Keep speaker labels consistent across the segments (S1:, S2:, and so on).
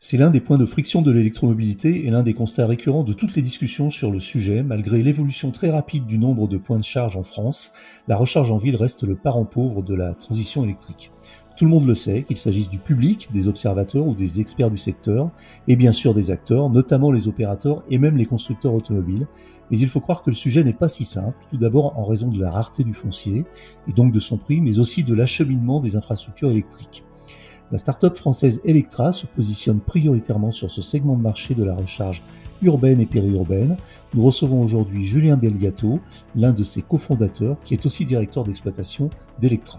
S1: C'est l'un des points de friction de l'électromobilité et l'un des constats récurrents de toutes les discussions sur le sujet. Malgré l'évolution très rapide du nombre de points de charge en France, la recharge en ville reste le parent pauvre de la transition électrique. Tout le monde le sait, qu'il s'agisse du public, des observateurs ou des experts du secteur, et bien sûr des acteurs, notamment les opérateurs et même les constructeurs automobiles. Mais il faut croire que le sujet n'est pas si simple, tout d'abord en raison de la rareté du foncier, et donc de son prix, mais aussi de l'acheminement des infrastructures électriques. La start-up française Electra se positionne prioritairement sur ce segment de marché de la recharge urbaine et périurbaine. Nous recevons aujourd'hui Julien Belliato, l'un de ses cofondateurs, qui est aussi directeur d'exploitation d'Electra.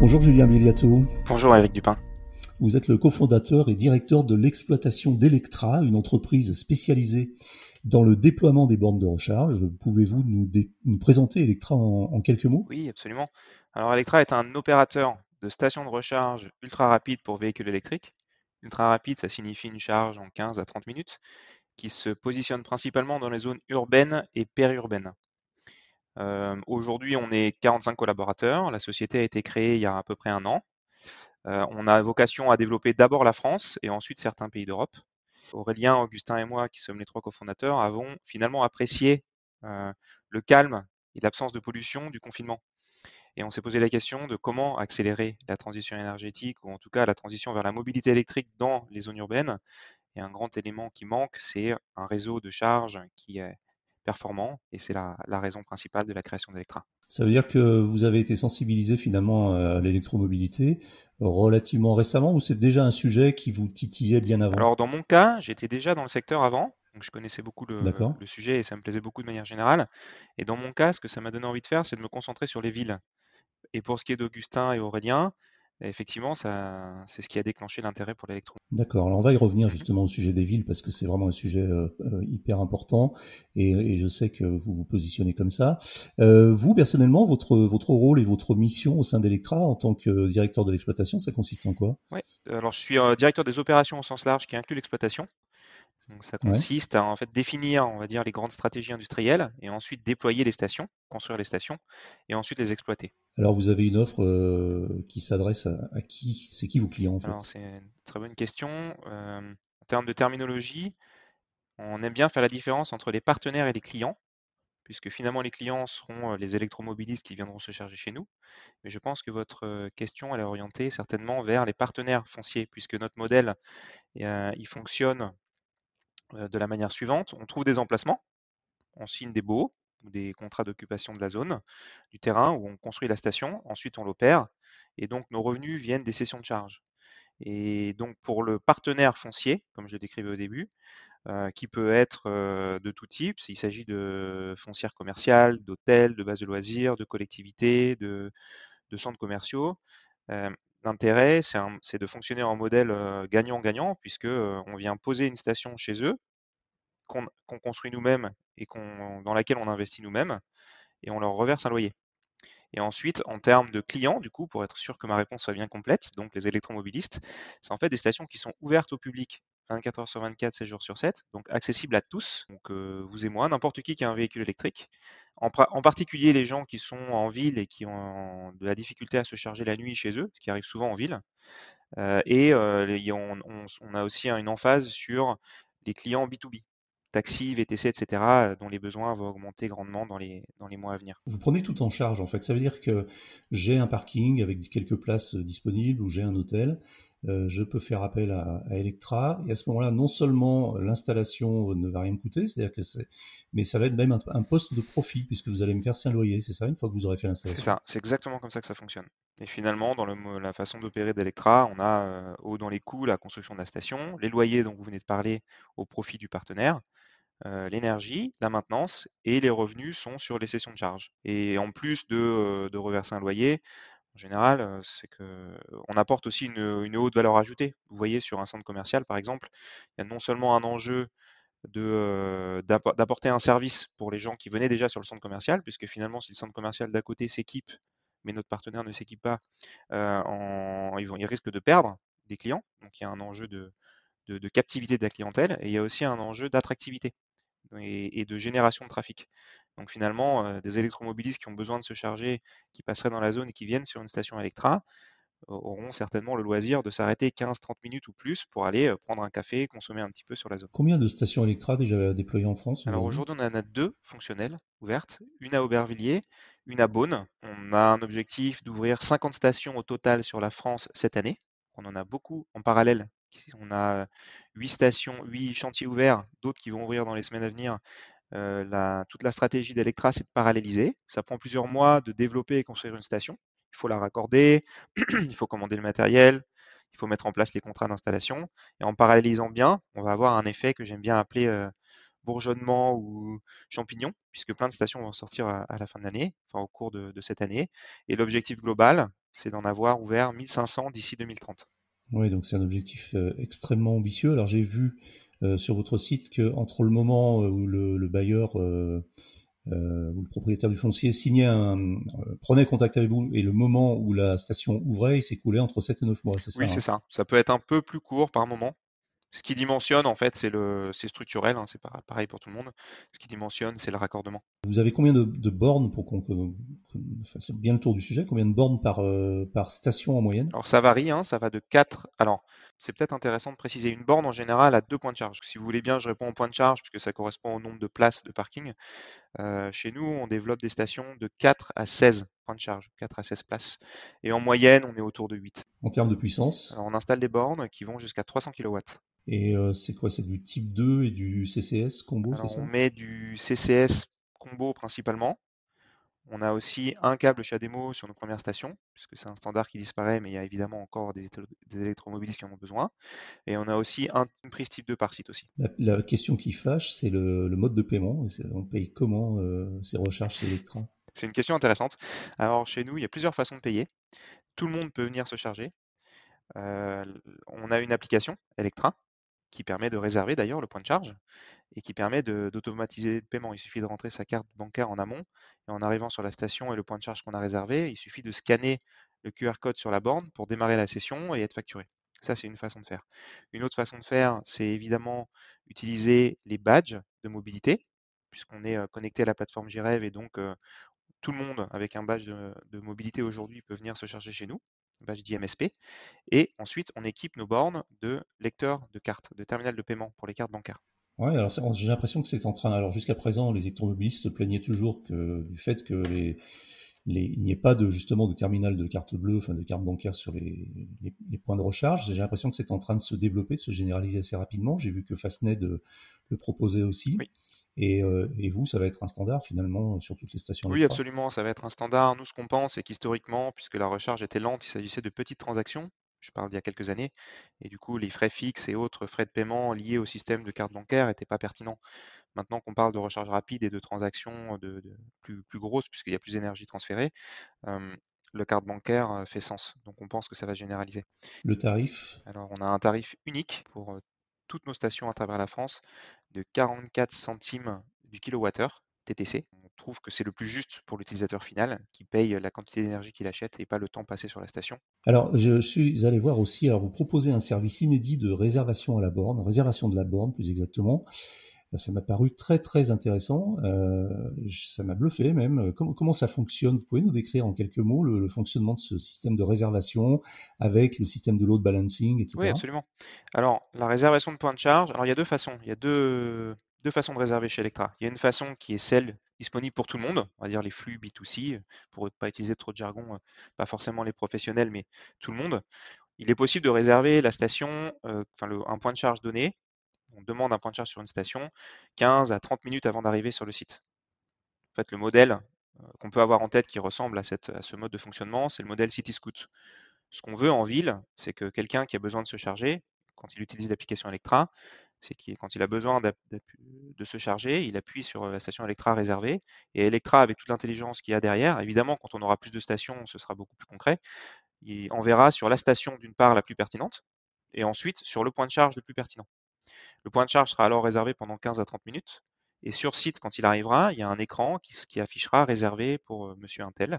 S1: Bonjour Julien Biliato.
S2: Bonjour Eric Dupin.
S1: Vous êtes le cofondateur et directeur de l'exploitation d'Electra, une entreprise spécialisée dans le déploiement des bornes de recharge. Pouvez-vous nous, présenter Electra en, quelques mots?
S2: Oui, absolument. Alors Electra est un opérateur de stations de recharge ultra rapide pour véhicules électriques. Ultra rapide, ça signifie une charge en 15 à 30 minutes, qui se positionne principalement dans les zones urbaines et périurbaines. Aujourd'hui, on est 45 collaborateurs. La société a été créée il y a à peu près un an. On a vocation à développer d'abord la France et ensuite certains pays d'Europe. Aurélien, Augustin et moi, qui sommes les trois cofondateurs, avons finalement apprécié le calme et l'absence de pollution du confinement. Et on s'est posé la question de comment accélérer la transition énergétique, ou en tout cas la transition vers la mobilité électrique dans les zones urbaines. Et un grand élément qui manque, c'est un réseau de charge qui est performant et c'est la, raison principale de la création d'Electra.
S1: Ça veut dire que vous avez été sensibilisé finalement à l'électromobilité relativement récemment ou c'est déjà un sujet qui vous titillait bien avant?
S2: Alors dans mon cas, j'étais déjà dans le secteur avant, donc je connaissais beaucoup le, le, sujet et ça me plaisait beaucoup de manière générale. Et dans mon cas, ce que ça m'a donné envie de faire, c'est de me concentrer sur les villes. Et pour ce qui est d'Augustin et Aurélien, effectivement, ça, c'est ce qui a déclenché l'intérêt pour l'électro.
S1: D'accord. Alors on va y revenir justement au sujet des villes parce que c'est vraiment un sujet euh, euh, hyper important et, je sais que vous vous positionnez comme ça. Euh, vous personnellement, votre votre rôle et votre mission au sein d'Electra en tant que directeur de l'exploitation, ça consiste en quoi?
S2: Oui. Alors je suis directeur des opérations au sens large qui inclut l'exploitation. Donc ça consiste à en fait définir, on va dire, les grandes stratégies industrielles et ensuite déployer les stations, construire les stations et ensuite les exploiter.
S1: Alors vous avez une offre euh, qui s'adresse à, qui? C'est qui vos clients en fait?
S2: Alors c'est une très bonne question. Euh, en termes de terminologie, on aime bien faire la différence entre les partenaires et les clients, puisque finalement les clients seront euh, les électromobilistes qui viendront se charger chez nous. Mais je pense que votre question elle est orientée certainement vers les partenaires fonciers, puisque notre modèle il fonctionne de la manière suivante. On trouve des emplacements, on signe des baux ou des contrats d'occupation de la zone, du terrain où on construit la station, ensuite on l'opère, et donc nos revenus viennent des cessions de charges. Et donc pour le partenaire foncier, comme je décrivais au début, euh, qui peut être euh, de tout type, il s'agit de foncières commerciales, d'hôtels, de bases de loisirs, de collectivités, de, centres commerciaux. L'intérêt, c'est de fonctionner en modèle gagnant-gagnant, puisque on vient poser une station chez eux, qu'on construit nous-mêmes et dans laquelle on investit nous-mêmes, et on leur reverse un loyer. Et ensuite, en termes de clients, du coup, pour être sûr que ma réponse soit bien complète, donc les électromobilistes, c'est en fait des stations qui sont ouvertes au public 24 heures sur 24, 7 jours sur 7, donc accessible à tous, donc vous et moi, n'importe qui qui a un véhicule électrique, en, particulier les gens qui sont en ville et qui ont de la difficulté à se charger la nuit chez eux, ce qui arrive souvent en ville. et on, a aussi une emphase sur les clients B2B, taxi, VTC, etc., dont les besoins vont augmenter grandement dans les, dans les mois à venir.
S1: Vous prenez tout en charge, en fait. Ça veut dire que j'ai un parking avec quelques places disponibles ou j'ai un hôtel euh, je peux faire appel à, Electra. Et à ce moment-là, non seulement l'installation ne va rien me coûter, c'est-à-dire que c'est, mais ça va être même un, poste de profit puisque vous allez me verser un loyer, c'est ça, une fois que vous aurez fait l'installation?
S2: C'est ça, c'est exactement comme ça que ça fonctionne. Et finalement, dans la façon d'opérer d'Electra, on a euh, dans les coûts la construction de la station, les loyers dont vous venez de parler au profit du partenaire. Euh, l'énergie, la maintenance et les revenus sont sur les sessions de charge. Et en plus de, de reverser un loyer, en général, c'est qu'on apporte aussi une, haute valeur ajoutée. Vous voyez, sur un centre commercial, par exemple, il y a non seulement un enjeu d'apporter un service pour les gens qui venaient déjà sur le centre commercial, puisque finalement, si le centre commercial d'à côté s'équipe, mais notre partenaire ne s'équipe pas, ils, vont, ils risquent de perdre des clients. Donc, il y a un enjeu de, de, captivité de la clientèle et il y a aussi un enjeu d'attractivité et, de génération de trafic. Donc finalement, euh, des électromobilistes qui ont besoin de se charger, qui passeraient dans la zone et qui viennent sur une station Electra, auront certainement le loisir de s'arrêter 15-30 minutes ou plus pour aller euh, prendre un café, consommer un petit peu sur la zone.
S1: Combien de stations Electra déjà déployées en France
S2: Alors aujourd'hui, on en a deux fonctionnelles ouvertes, une à Aubervilliers, une à Beaune. On a un objectif d'ouvrir 50 stations au total sur la France cette année. On en a beaucoup en parallèle on a huit stations, huit chantiers ouverts, d'autres qui vont ouvrir dans les semaines à venir. Toute la stratégie d'Electra, c'est de paralléliser. Ça prend plusieurs mois de développer et construire une station. Il faut la raccorder, il faut commander le matériel, il faut mettre en place les contrats d'installation. Et en parallélisant bien, on va avoir un effet que j'aime bien appeler bourgeonnement ou champignon, puisque plein de stations vont sortir à, la fin de l'année, enfin au cours de, cette année. Et l'objectif global, c'est d'en avoir ouvert 1500 d'ici 2030.
S1: Oui, donc c'est un objectif euh, extrêmement ambitieux. Alors j'ai vu euh, sur votre site que entre le moment euh, où le, bailleur ou le propriétaire du foncier signait un, prenait contact avec vous et le moment où la station ouvrait, il coulé entre 7 et 9 mois,
S2: c'est ça Oui, c'est hein ça. Ça peut être un peu plus court par moment. Ce qui dimensionne, en fait, c'est le, c'est structurel, hein, c'est pareil pour tout le monde. Ce qui dimensionne, c'est le raccordement.
S1: Vous avez combien de, bornes pour qu'on, fasse bien le tour du sujet Combien de bornes par, euh, par station en moyenne?
S2: Alors ça varie, hein, ça va de 4. Alors c'est peut-être intéressant de préciser une borne en général à deux points de charge. Si vous voulez bien, je réponds au point de charge puisque ça correspond au nombre de places de parking. Euh, chez nous, on développe des stations de 4 à 16 points de charge, 4 à 16 places. Et en moyenne, on est autour de 8.
S1: En termes de puissance?
S2: On installe des bornes qui vont jusqu'à 300 kW.
S1: Et euh, c'est quoi? C'est du type 2 et du CCS combo, c'est ça?
S2: On met du CCS combo principalement. On a aussi un câble CHAdeMO sur nos premières stations, puisque c'est un standard qui disparaît, mais il y a évidemment encore des, électromobilistes qui en ont besoin. Et on a aussi un, une prise type 2 par site aussi.
S1: La, question qui fâche, c'est le, mode de paiement. On paye comment euh, ces recharges Electra
S2: C'est une question intéressante. Alors chez nous, il y a plusieurs façons de payer. Tout le monde peut venir se charger. Euh, on a une application Electra qui permet de réserver d'ailleurs le point de charge et qui permet d'automatiser le paiement. Il suffit de rentrer sa carte bancaire en amont et en arrivant sur la station et le point de charge qu'on a réservé, il suffit de scanner le QR code sur la borne pour démarrer la session et être facturé. Ça, c'est une façon de faire. Une autre façon de faire, c'est évidemment utiliser les badges de mobilité, puisqu'on est connecté à la plateforme Grève et donc tout le monde avec un badge de mobilité aujourd'hui peut venir se charger chez nous badge d'IMSP. Et ensuite, on équipe nos bornes de lecteurs de cartes, de terminal de paiement pour les cartes bancaires.
S1: Ouais, alors j'ai l'impression que c'est en train. Alors jusqu'à présent, les électromobilistes se plaignaient toujours que, du fait que les, il n'y ait pas de justement de terminal de carte bleue, enfin de carte bancaire sur les, les, points de recharge. J'ai l'impression que c'est en train de se développer, de se généraliser assez rapidement. J'ai vu que Fastned euh, le proposait aussi. Oui. Euh, et, vous, ça va être un standard finalement sur toutes les stations
S2: Oui, absolument, ça va être un standard. Nous, ce qu'on pense, c'est qu'historiquement, puisque la recharge était lente, il s'agissait de petites transactions. Je parle d'il y a quelques années. Et du coup, les frais fixes et autres frais de paiement liés au système de carte bancaire n'étaient pas pertinents. Maintenant qu'on parle de recharge rapide et de transactions de, plus, plus, grosses, puisqu'il y a plus d'énergie transférée, le carte bancaire fait sens. Donc on pense que ça va généraliser.
S1: Le tarif?
S2: Alors on a un tarif unique pour toutes nos stations à travers la France de 44 centimes du kilowattheure TTC. On trouve que c'est le plus juste pour l'utilisateur final qui paye la quantité d'énergie qu'il achète et pas le temps passé sur la station.
S1: Alors, je suis allé voir aussi, alors vous proposez un service inédit de réservation à la borne, réservation de la borne plus exactement. Bah, ça m'a paru très très intéressant. Euh, ça m'a bluffé même. Comment, comment, ça fonctionne? Vous pouvez nous décrire en quelques mots le, fonctionnement de ce système de réservation avec le système de load balancing, etc.
S2: Oui, absolument. Alors, la réservation de points de charge, alors il y a deux façons. Il y a deux, deux façons de réserver chez Electra. Il y a une façon qui est celle disponible pour tout le monde, on va dire les flux B2C, pour ne pas utiliser trop de jargon, pas forcément les professionnels, mais tout le monde. Il est possible de réserver la station, euh, enfin le, un point de charge donné on demande un point de charge sur une station 15 à 30 minutes avant d'arriver sur le site. En fait, le modèle euh, qu'on peut avoir en tête qui ressemble à, ce mode de fonctionnement, c'est le modèle City Scoot. Ce qu'on veut en ville, c'est que quelqu'un qui a besoin de se charger, quand il utilise l'application Electra, c'est qu'il quand il a besoin de se charger, il appuie sur la station Electra réservée et Electra, avec toute l'intelligence qu'il y a derrière, évidemment, quand on aura plus de stations, ce sera beaucoup plus concret. Il enverra sur la station d'une part la plus pertinente et ensuite sur le point de charge le plus pertinent. Le point de charge sera alors réservé pendant 15 à 30 minutes et sur site, quand il arrivera, il y a un écran qui, affichera réservé pour monsieur Intel.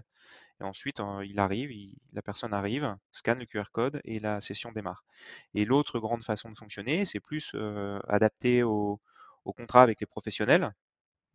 S2: Et ensuite, il arrive, la personne arrive, scanne le QR code et la session démarre. Et l'autre grande façon de fonctionner, c'est plus adapté au, au, contrat avec les professionnels.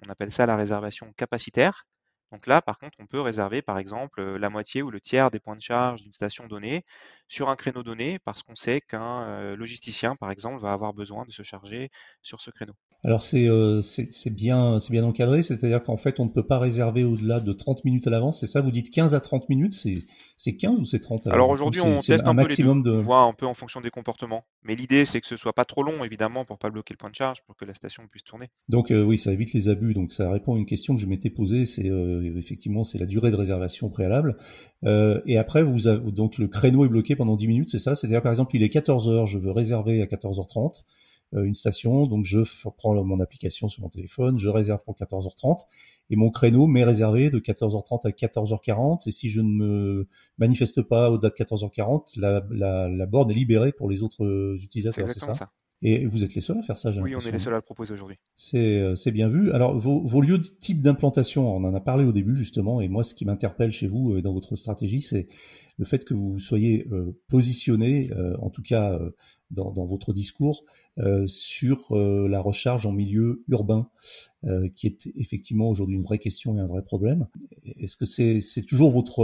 S2: On appelle ça la réservation capacitaire. Donc là, par contre, on peut réserver, par exemple, la moitié ou le tiers des points de charge d'une station donnée sur un créneau donné parce qu'on sait qu'un logisticien, par exemple, va avoir besoin de se charger sur ce créneau.
S1: Alors c'est euh, bien c'est bien encadré, c'est-à-dire qu'en fait on ne peut pas réserver au-delà de 30 minutes à l'avance, c'est ça Vous dites 15 à 30 minutes, c'est 15 ou c'est 30
S2: Alors aujourd'hui on teste un, maximum peu de... on voit un peu en fonction des comportements. Mais l'idée c'est que ce soit pas trop long évidemment pour pas bloquer le point de charge, pour que la station puisse tourner.
S1: Donc euh, oui, ça évite les abus, donc ça répond à une question que je m'étais posée, c'est euh, effectivement c'est la durée de réservation préalable. et après vous avez, donc le créneau est bloqué pendant 10 minutes, c'est ça? C'est-à-dire par exemple il est 14 h je veux réserver à 14h30. Euh, une station, donc je prends mon application sur mon téléphone, je réserve pour 14h30 et mon créneau m'est réservé de 14h30 à 14h40 et si je ne me manifeste pas au-delà de 14h40, la, la, la borne est libérée pour les autres utilisateurs, c'est ça, ça. Et vous êtes les seuls à faire ça, j'ai
S2: Oui, on est les seuls à le proposer aujourd'hui.
S1: C'est, euh, c'est bien vu. Alors, vos, vos lieux de type d'implantation, on en a parlé au début justement, et moi, ce qui m'interpelle chez vous euh, dans votre stratégie, c'est le fait que vous soyez euh, positionné, en tout cas dans, dans, votre discours, euh, sur euh, la recharge en milieu urbain, euh, qui est effectivement aujourd'hui une vraie question et un vrai problème. Est-ce que c'est toujours votre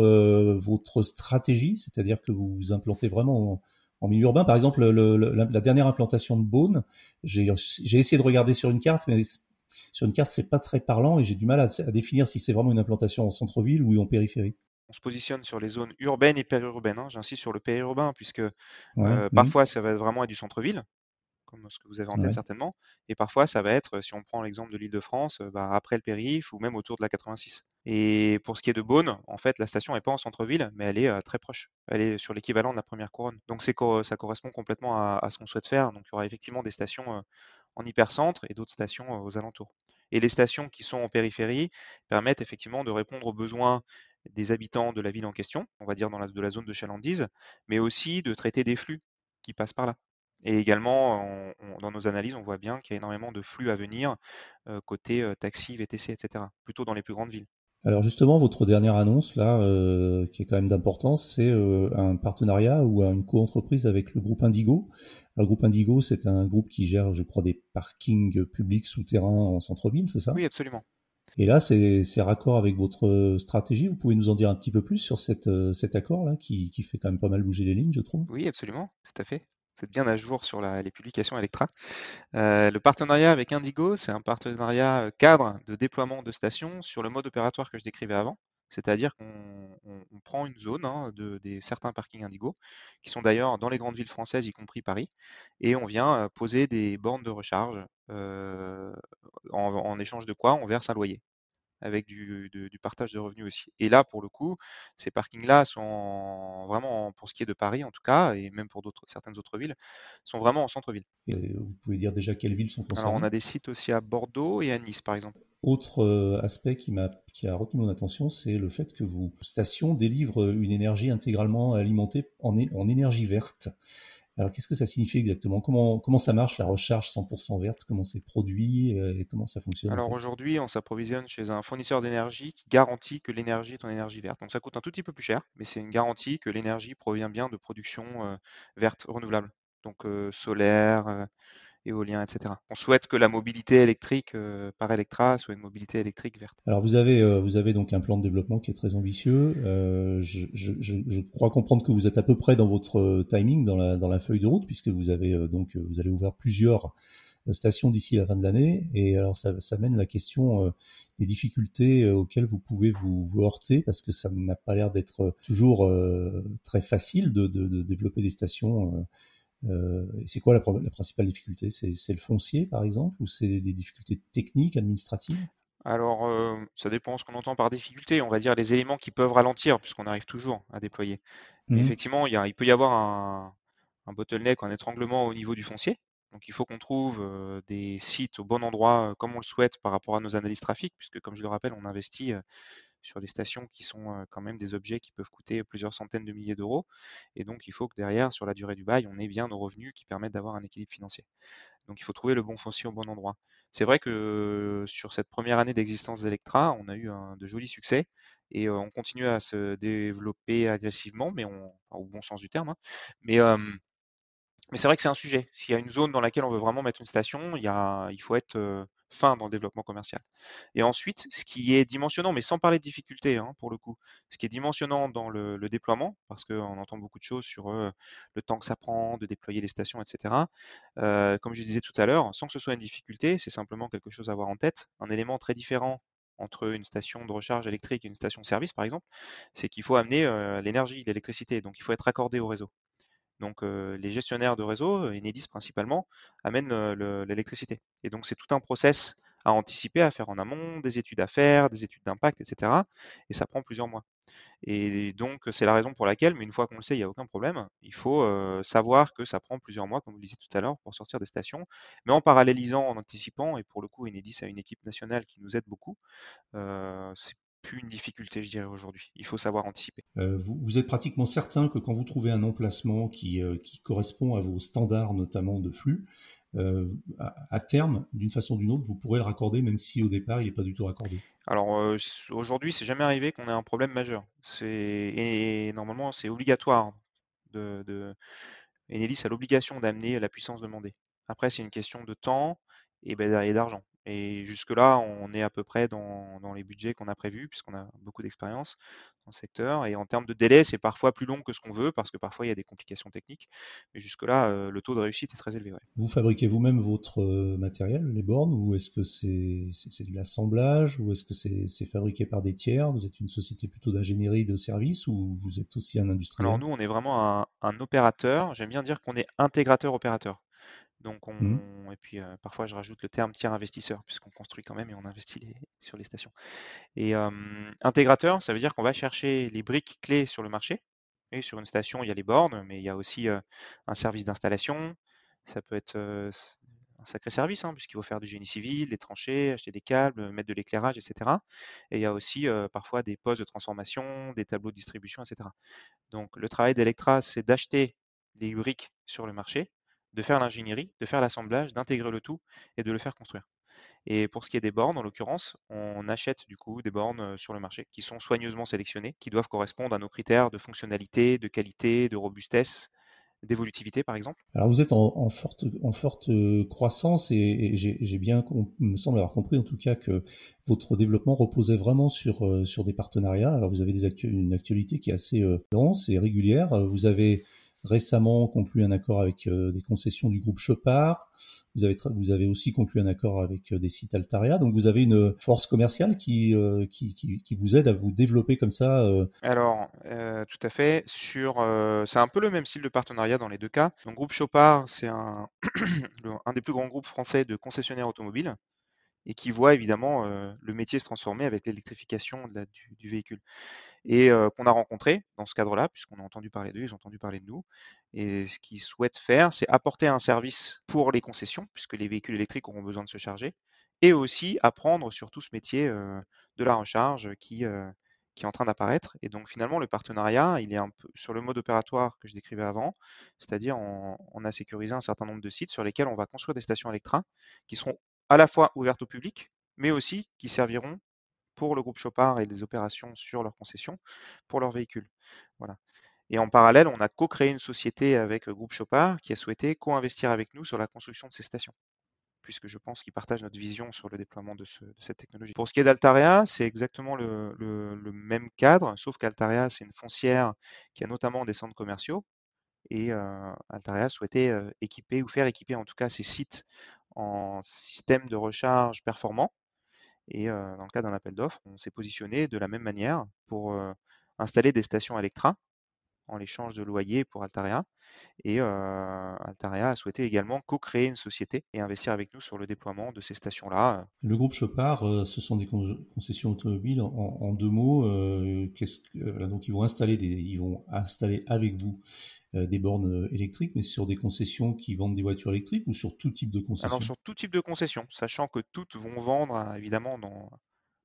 S1: votre stratégie, c'est-à-dire que vous vous implantez vraiment en, milieu urbain? Par exemple, le, la, dernière implantation de Beaune, j'ai essayé de regarder sur une carte, mais sur une carte c'est pas très parlant et j'ai du mal à, à définir si c'est vraiment une implantation en centre-ville ou en périphérie
S2: on se positionne sur les zones urbaines et périurbaines. Hein. J'insiste sur le périurbain, puisque mmh. parfois ça va vraiment être du centre-ville, comme ce que vous avez en tête certainement. Et parfois, ça va être, si on prend l'exemple de l'île de France, bah, après le périph' ou même autour de la 86. Et pour ce qui est de Beaune, en fait, la station n'est pas en centre-ville, mais elle est très proche. Elle est sur l'équivalent de la première couronne. Donc ça correspond complètement à, ce qu'on souhaite faire. Donc il y aura effectivement des stations en hypercentre et d'autres stations aux alentours. Et les stations qui sont en périphérie permettent effectivement de répondre aux besoins des habitants de la ville en question, on va dire dans la, de la zone de chalandise, mais aussi de traiter des flux qui passent par là. Et également, dans nos analyses, on voit bien qu'il y a énormément de flux à venir côté taxi, VTC, etc., plutôt dans les plus grandes villes.
S1: Alors justement, votre dernière annonce, là, qui est quand même d'importance, c'est un partenariat ou une co-entreprise avec le groupe Indigo. le groupe Indigo, c'est un groupe qui gère, je crois, des parkings publics souterrains en centre-ville, c'est ça?
S2: Oui, absolument.
S1: Et là, c'est raccord avec votre stratégie. Vous pouvez nous en dire un petit peu plus sur cet accord-là, qui, qui fait quand même pas mal bouger les lignes, je trouve
S2: Oui, absolument, tout à fait vous bien à jour sur les publications Electra. Euh, le partenariat avec Indigo, c'est un partenariat euh, cadre de déploiement de stations sur le mode opératoire que je décrivais avant. C'est-à-dire qu'on prend une zone hein, de certains parkings Indigo, qui sont d'ailleurs dans les grandes villes françaises, y compris Paris, et on vient euh, poser des bornes de recharge en, échange de quoi on verse un loyer avec du, partage de revenus aussi. Et là, pour le coup, ces parkings-là sont vraiment, pour ce qui est de Paris en tout cas, et même pour certaines autres villes, sont vraiment en centre-ville.
S1: vous pouvez dire déjà quelles villes sont concernées
S2: Alors, on a des sites aussi à Bordeaux et à Nice, par exemple.
S1: Autre euh, aspect qui, a retenu mon attention, c'est le fait que vos stations délivrent une énergie intégralement alimentée en, en énergie verte. Alors, qu'est-ce que ça signifie exactement? Comment, comment ça marche la recharge 100% verte? Comment c'est produit euh, et comment ça fonctionne
S2: Alors aujourd'hui, on s'approvisionne chez un fournisseur d'énergie qui garantit que l'énergie est en énergie verte. Donc ça coûte un tout petit peu plus cher, mais c'est une garantie que l'énergie provient bien de production euh, verte renouvelable. Donc euh, solaire, éolien, etc. On souhaite que la mobilité électrique euh, par Electra soit une mobilité électrique verte.
S1: Alors vous avez, euh, vous avez donc un plan de développement qui est très ambitieux. Euh, je, je, je, crois comprendre que vous êtes à peu près dans votre timing, dans la, dans la feuille de route, puisque vous avez donc vous allez ouvrir plusieurs stations d'ici la fin de l'année. Et alors ça, ça mène la question des difficultés auxquelles vous pouvez vous, vous heurter, parce que ça n'a pas l'air d'être toujours très facile de, de, de, développer des stations euh, c'est quoi la, principale difficulté? C'est le foncier, par exemple, ou c'est des difficultés techniques, administratives?
S2: Alors, euh, ça dépend ce qu'on entend par difficulté. On va dire les éléments qui peuvent ralentir, puisqu'on arrive toujours à déployer. Mmh. Effectivement, il, y a, il, peut y avoir un, un bottleneck, un étranglement au niveau du foncier. Donc il faut qu'on trouve des sites au bon endroit comme on le souhaite par rapport à nos analyses trafic, puisque comme je le rappelle, on investit sur des stations qui sont quand même des objets qui peuvent coûter plusieurs centaines de milliers d'euros. Et donc il faut que derrière, sur la durée du bail, on ait bien nos revenus qui permettent d'avoir un équilibre financier. Donc il faut trouver le bon foncier au bon endroit. C'est vrai que sur cette première année d'existence d'Electra, on a eu de jolis succès et on continue à se développer agressivement, mais au bon sens du terme. Hein. mais mais c'est vrai que c'est un sujet. S'il y a une zone dans laquelle on veut vraiment mettre une station, il, y a, il faut être fin dans le développement commercial. Et ensuite, ce qui est dimensionnant, mais sans parler de difficultés hein, pour le coup, ce qui est dimensionnant dans le, déploiement, parce qu'on entend beaucoup de choses sur le temps que ça prend de déployer les stations, etc. comme je disais tout à l'heure, sans que ce soit une difficulté, c'est simplement quelque chose à avoir en tête. Un élément très différent entre une station de recharge électrique et une station de service, par exemple, c'est qu'il faut amener l'énergie, l'électricité. Donc, il faut être accordé au réseau. Donc les gestionnaires de réseau, Enedis principalement, amènent l'électricité. Et donc c'est tout un process à anticiper, à faire en amont, des études à faire, des études d'impact, etc. Et ça prend plusieurs mois. Et donc c'est la raison pour laquelle, mais une fois qu'on le sait, il n'y a aucun problème, il faut savoir que ça prend plusieurs mois, comme vous le disiez tout à l'heure, pour sortir des stations. Mais en parallélisant, en anticipant, et pour le coup, Enedis a une équipe nationale qui nous aide beaucoup, c'est une difficulté, je dirais, aujourd'hui. Il faut savoir anticiper.
S1: Euh, vous, êtes pratiquement certain que quand vous trouvez un emplacement qui, euh, qui correspond à vos standards, notamment de flux, euh, à, terme, d'une façon ou d'une autre, vous pourrez le raccorder, même si au départ, il n'est pas du tout raccordé.
S2: Alors aujourd'hui, c'est jamais arrivé qu'on ait un problème majeur. Et normalement, c'est obligatoire. De, de... Enedis a l'obligation d'amener la puissance demandée. Après, c'est une question de temps et, ben, et d'argent. Et jusque-là, on est à peu près dans, les budgets qu'on a prévus, puisqu'on a beaucoup d'expérience dans le secteur. Et en termes de délai, c'est parfois plus long que ce qu'on veut, parce que parfois il y a des complications techniques. Mais jusque-là, euh, le taux de réussite est très élevé.
S1: Vous fabriquez vous-même votre euh, matériel, les bornes, ou est-ce que c'est de l'assemblage, ou est-ce que c'est fabriqué par des tiers? Vous êtes une société plutôt d'ingénierie de service, ou vous êtes aussi un industriel?
S2: Alors nous, on est vraiment un, un opérateur. J'aime bien dire qu'on est intégrateur-opérateur. Donc mmh. on, et puis parfois je rajoute le terme tiers investisseur puisqu'on construit quand même et on investit sur les stations. Et intégrateur, ça veut dire qu'on va chercher les briques clés sur le marché. Et sur une station, il y a les bornes, mais il y a aussi un service d'installation. Ça peut être un sacré service, hein, puisqu'il faut faire du génie civil, des tranchées, acheter des câbles, mettre de l'éclairage, etc. Et il y a aussi parfois des postes de transformation, des tableaux de distribution, etc. Donc le travail d'Electra, c'est d'acheter des briques sur le marché de faire l'ingénierie, de faire l'assemblage, d'intégrer le tout et de le faire construire. Et pour ce qui est des bornes, en l'occurrence, on achète du coup des bornes sur le marché qui sont soigneusement sélectionnées, qui doivent correspondre à nos critères de fonctionnalité, de qualité, de robustesse, d'évolutivité par exemple.
S1: Alors vous êtes en, forte, en forte croissance et, j'ai bien, me semble avoir compris en tout cas que votre développement reposait vraiment sur, sur des partenariats. Alors vous avez des une actualité qui est assez dense et régulière. Vous avez récemment conclu un accord avec euh, des concessions du groupe Chopard. Vous avez, aussi conclu un accord avec euh, des sites Altaria. Donc vous avez une force commerciale qui, euh, qui, vous aide à vous développer comme ça.
S2: Alors, tout à fait. C'est un peu le même style de partenariat dans les deux cas. Donc groupe Chopard, c'est un des plus grands groupes français de concessionnaires automobiles et qui voit évidemment le métier se transformer avec l'électrification du, véhicule et qu'on a rencontré dans ce cadre-là, puisqu'on a entendu parler d'eux, ils ont entendu parler de nous. Et ce qu'ils souhaitent faire, c'est apporter un service pour les concessions, puisque les véhicules électriques auront besoin de se charger, et aussi apprendre sur tout ce métier de la recharge qui, est en train d'apparaître. Et donc finalement, le partenariat, il est un peu sur le mode opératoire que je décrivais avant, c'est-à-dire on, on, a sécurisé un certain nombre de sites sur lesquels on va construire des stations Electra qui seront à la fois ouvertes au public, mais aussi qui serviront pour le groupe Chopard et les opérations sur leur concession pour leurs véhicules. Voilà. Et en parallèle, on a co-créé une société avec le groupe Chopard qui a souhaité co-investir avec nous sur la construction de ces stations, puisque je pense qu'ils partagent notre vision sur le déploiement de, cette technologie. Pour ce qui est d'Altaria, c'est exactement le, même cadre, sauf qu'Altaria, c'est une foncière qui a notamment des centres commerciaux. Et euh, Altaria souhaitait euh, équiper ou faire équiper en tout cas ses sites en système de recharge performant et dans le cas d'un appel d'offres, on s'est positionné de la même manière pour installer des stations Electra en l'échange de loyers pour Altaria. Et Altaria a souhaité également co-créer une société et investir avec nous sur le déploiement de ces stations-là.
S1: Le groupe Chopard, ce sont des concessions automobiles. En, deux mots, que, donc ils vont installer ils vont installer avec vous des bornes électriques, mais sur des concessions qui vendent des voitures électriques ou sur tout type de concession
S2: Alors sur tout type de concession, sachant que toutes vont vendre évidemment dans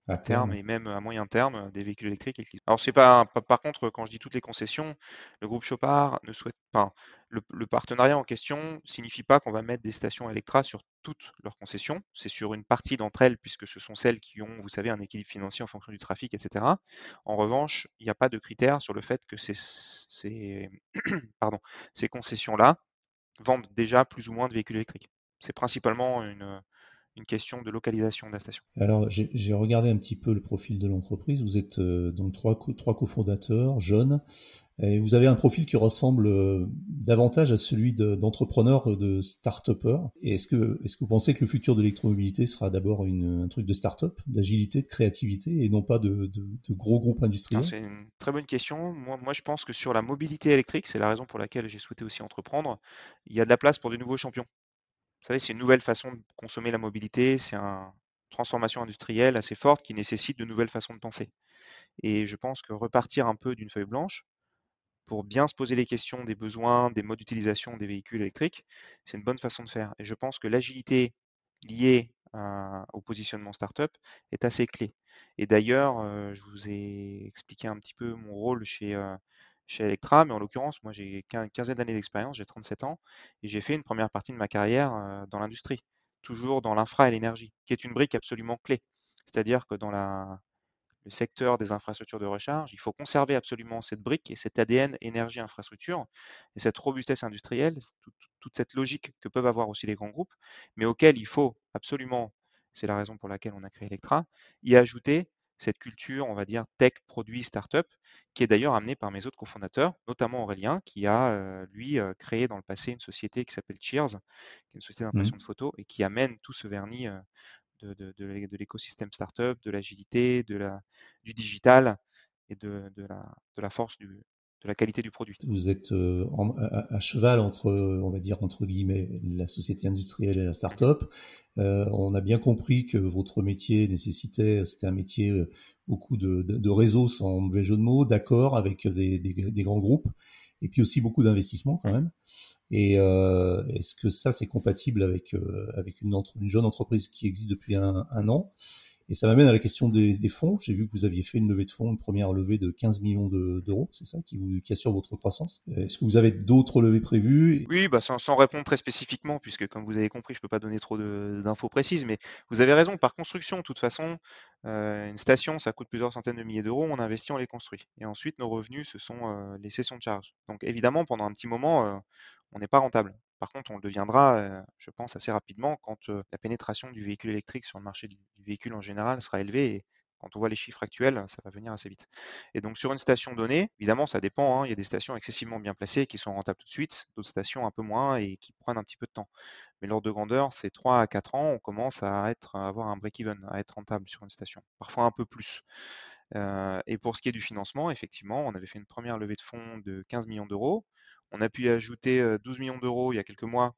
S2: à terme et même à moyen terme des véhicules électriques. Alors c'est pas, par contre quand je dis toutes les concessions, le groupe Chopard ne souhaite pas le, partenariat en question signifie pas qu'on va mettre des stations Electra sur toutes leurs concessions. C'est sur une partie d'entre elles puisque ce sont celles qui ont, vous savez, un équilibre financier en fonction du trafic, etc. En revanche, il n'y a pas de critère sur le fait que ces, ces, pardon, ces concessions-là vendent déjà plus ou moins de véhicules électriques. C'est principalement une, une question de localisation de la station.
S1: Alors, j'ai regardé un petit peu le profil de l'entreprise. Vous êtes euh, donc trois, trois cofondateurs, jeunes, et vous avez un profil qui ressemble euh, davantage à celui d'entrepreneurs, de, start-upers. Est-ce que, est que vous pensez que le futur de l'électromobilité sera d'abord un truc de start-up, d'agilité, de créativité, et non pas de, de, gros groupes industriels?
S2: C'est une très bonne question. Moi, moi, je pense que sur la mobilité électrique, c'est la raison pour laquelle j'ai souhaité aussi entreprendre, il y a de la place pour de nouveaux champions. Vous savez, c'est une nouvelle façon de consommer la mobilité, c'est une transformation industrielle assez forte qui nécessite de nouvelles façons de penser. Et je pense que repartir un peu d'une feuille blanche pour bien se poser les questions des besoins, des modes d'utilisation des véhicules électriques, c'est une bonne façon de faire. Et je pense que l'agilité liée au positionnement startup est assez clé. Et d'ailleurs, euh, je vous ai expliqué un petit peu mon rôle chez, euh, chez Electra, mais en l'occurrence, moi j'ai une quinzaine d'années d'expérience, j'ai 37 ans, et j'ai fait une première partie de ma carrière dans l'industrie, toujours dans l'infra et l'énergie, qui est une brique absolument clé. C'est-à-dire que dans le secteur des infrastructures de recharge, il faut conserver absolument cette brique et cet ADN énergie-infrastructure et cette robustesse industrielle, toute cette logique que peuvent avoir aussi les grands groupes, mais auquel il faut absolument, c'est la raison pour laquelle on a créé Electra, y ajouter cette culture, on va dire, tech, produit, startup, qui est d'ailleurs amenée par mes autres cofondateurs, notamment Aurélien, qui a, lui, créé dans le passé une société qui s'appelle Cheers, qui est une société mmh. d'impression de photos, et qui amène tout ce vernis de, de, de l'écosystème startup, de l'agilité, la, du digital et de, de, la, de la force du, de la qualité du produit.
S1: Vous êtes euh, à, cheval entre, on va dire entre guillemets, la société industrielle et la start-up. Euh, on a bien compris que votre métier nécessitait, c'était un métier euh, beaucoup de, de, réseaux sans mauvais jeu de mots, d'accord, avec des, des, grands groupes, et puis aussi beaucoup d'investissements quand même. Et est-ce que ça c'est compatible avec avec une, une, jeune entreprise qui existe depuis un, un an? Et ça m'amène à la question des, fonds. J'ai vu que vous aviez fait une levée de fonds, une première levée de 15 millions d'euros, c'est ça, qui, vous, assure votre croissance. Est-ce que vous avez d'autres levées prévues?
S2: Oui, bah sans, répondre très spécifiquement, puisque comme vous avez compris, je ne peux pas donner trop d'infos précises, mais vous avez raison, par construction, de toute façon, euh, une station, ça coûte plusieurs centaines de milliers d'euros, on investit, on les construit. Et ensuite, nos revenus, ce sont les sessions de charge. Donc évidemment, pendant un petit moment, euh, on n'est pas rentable. Par contre, on le deviendra, je pense, assez rapidement quand la pénétration du véhicule électrique sur le marché du, véhicule en général sera élevée. Et quand on voit les chiffres actuels, ça va venir assez vite. Et donc sur une station donnée, évidemment, ça dépend. Hein, il y a des stations excessivement bien placées qui sont rentables tout de suite, d'autres stations un peu moins et qui prennent un petit peu de temps. Mais l'ordre de grandeur, c'est 3 à 4 ans, on commence à, être, à avoir un break-even, à être rentable sur une station. Parfois un peu plus. et pour ce qui est du financement, effectivement, on avait fait une première levée de fonds de 15 millions d'euros. On a pu ajouter 12 millions d'euros il y a quelques mois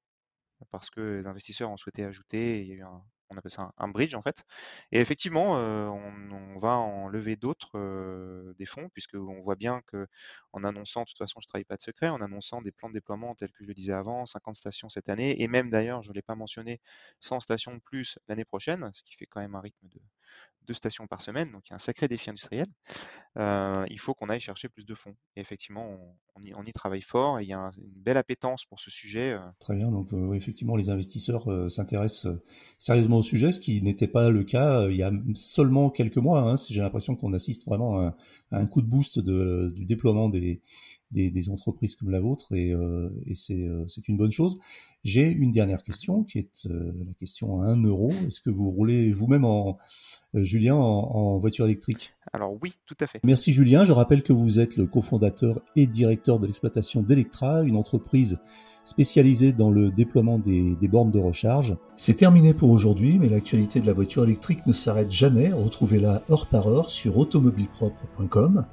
S2: parce que les investisseurs ont souhaité ajouter. Il y a eu on appelle ça un, bridge en fait. Et effectivement, on, va en lever d'autres des fonds, puisqu'on voit bien que en annonçant, de toute façon, je ne travaille pas de secret, en annonçant des plans de déploiement tels que je le disais avant, 50 stations cette année, et même d'ailleurs, je ne l'ai pas mentionné, 100 stations plus l'année prochaine, ce qui fait quand même un rythme de deux stations par semaine, donc il y a un sacré défi industriel. il faut qu'on aille chercher plus de fonds. Et effectivement, on, y, travaille fort et il y a une belle appétence pour ce sujet.
S1: Très bien, donc effectivement, les investisseurs s'intéressent sérieusement au sujet, ce qui n'était pas le cas il y a seulement quelques mois. Hein. J'ai l'impression qu'on assiste vraiment à, un coup de boost du déploiement des, entreprises comme la vôtre et c'est une bonne chose. J'ai une dernière question qui est la question à 1 euro. Est-ce que vous roulez vous-même en, Julien, en, voiture électrique?
S2: Alors oui, tout à fait.
S1: Merci Julien. Je rappelle que vous êtes le cofondateur et directeur de l'exploitation d'Electra, une entreprise spécialisée dans le déploiement des, des bornes de recharge. C'est terminé pour aujourd'hui, mais l'actualité de la voiture électrique ne s'arrête jamais. Retrouvez-la heure par heure sur automobilepropre.com.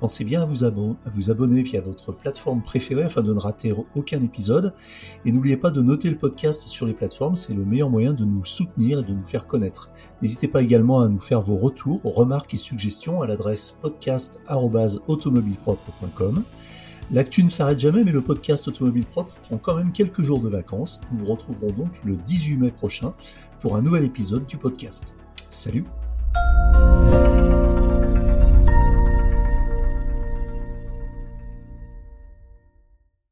S1: Pensez bien à vous, abonner, via votre plateforme préférée afin de ne rater aucun épisode. Et n'oubliez pas de noter le podcast sur les plateformes, c'est le meilleur moyen de nous soutenir et de nous faire connaître. N'hésitez pas également à nous faire vos retours, remarques et suggestions à l'adresse podcast.automobilepropre.com. L'actu ne s'arrête jamais, mais le podcast Automobile Propre prend quand même quelques jours de vacances. Nous vous retrouverons donc le 18 mai prochain pour un nouvel épisode du podcast. Salut